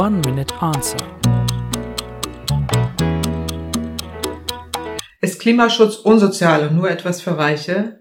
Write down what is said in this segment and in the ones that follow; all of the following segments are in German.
One Minute Answer. Ist Klimaschutz unsozial und nur etwas für Reiche?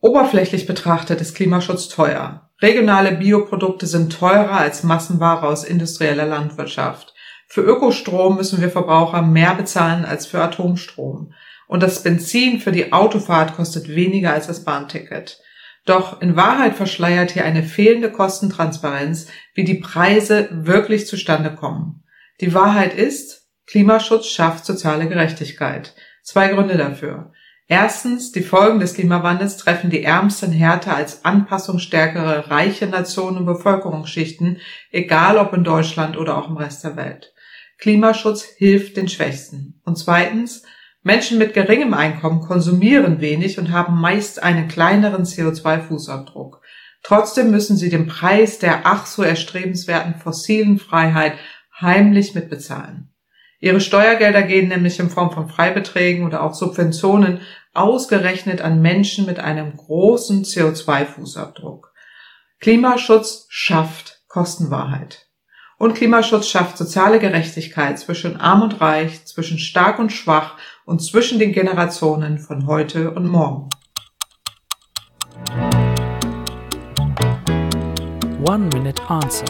Oberflächlich betrachtet ist Klimaschutz teuer. Regionale Bioprodukte sind teurer als Massenware aus industrieller Landwirtschaft. Für Ökostrom müssen wir Verbraucher mehr bezahlen als für Atomstrom. Und das Benzin für die Autofahrt kostet weniger als das Bahnticket. Doch in Wahrheit verschleiert hier eine fehlende Kostentransparenz, wie die Preise wirklich zustande kommen. Die Wahrheit ist, Klimaschutz schafft soziale Gerechtigkeit. Zwei Gründe dafür. Erstens, die Folgen des Klimawandels treffen die ärmsten härter als anpassungsstärkere reiche Nationen und Bevölkerungsschichten, egal ob in Deutschland oder auch im Rest der Welt. Klimaschutz hilft den Schwächsten. Und zweitens, Menschen mit geringem Einkommen konsumieren wenig und haben meist einen kleineren CO2-Fußabdruck. Trotzdem müssen sie den Preis der ach so erstrebenswerten fossilen Freiheit heimlich mitbezahlen. Ihre Steuergelder gehen nämlich in Form von Freibeträgen oder auch Subventionen ausgerechnet an Menschen mit einem großen CO2-Fußabdruck. Klimaschutz schafft Kostenwahrheit. Und Klimaschutz schafft soziale Gerechtigkeit zwischen arm und reich, zwischen stark und schwach und zwischen den Generationen von heute und morgen. One Minute Answer.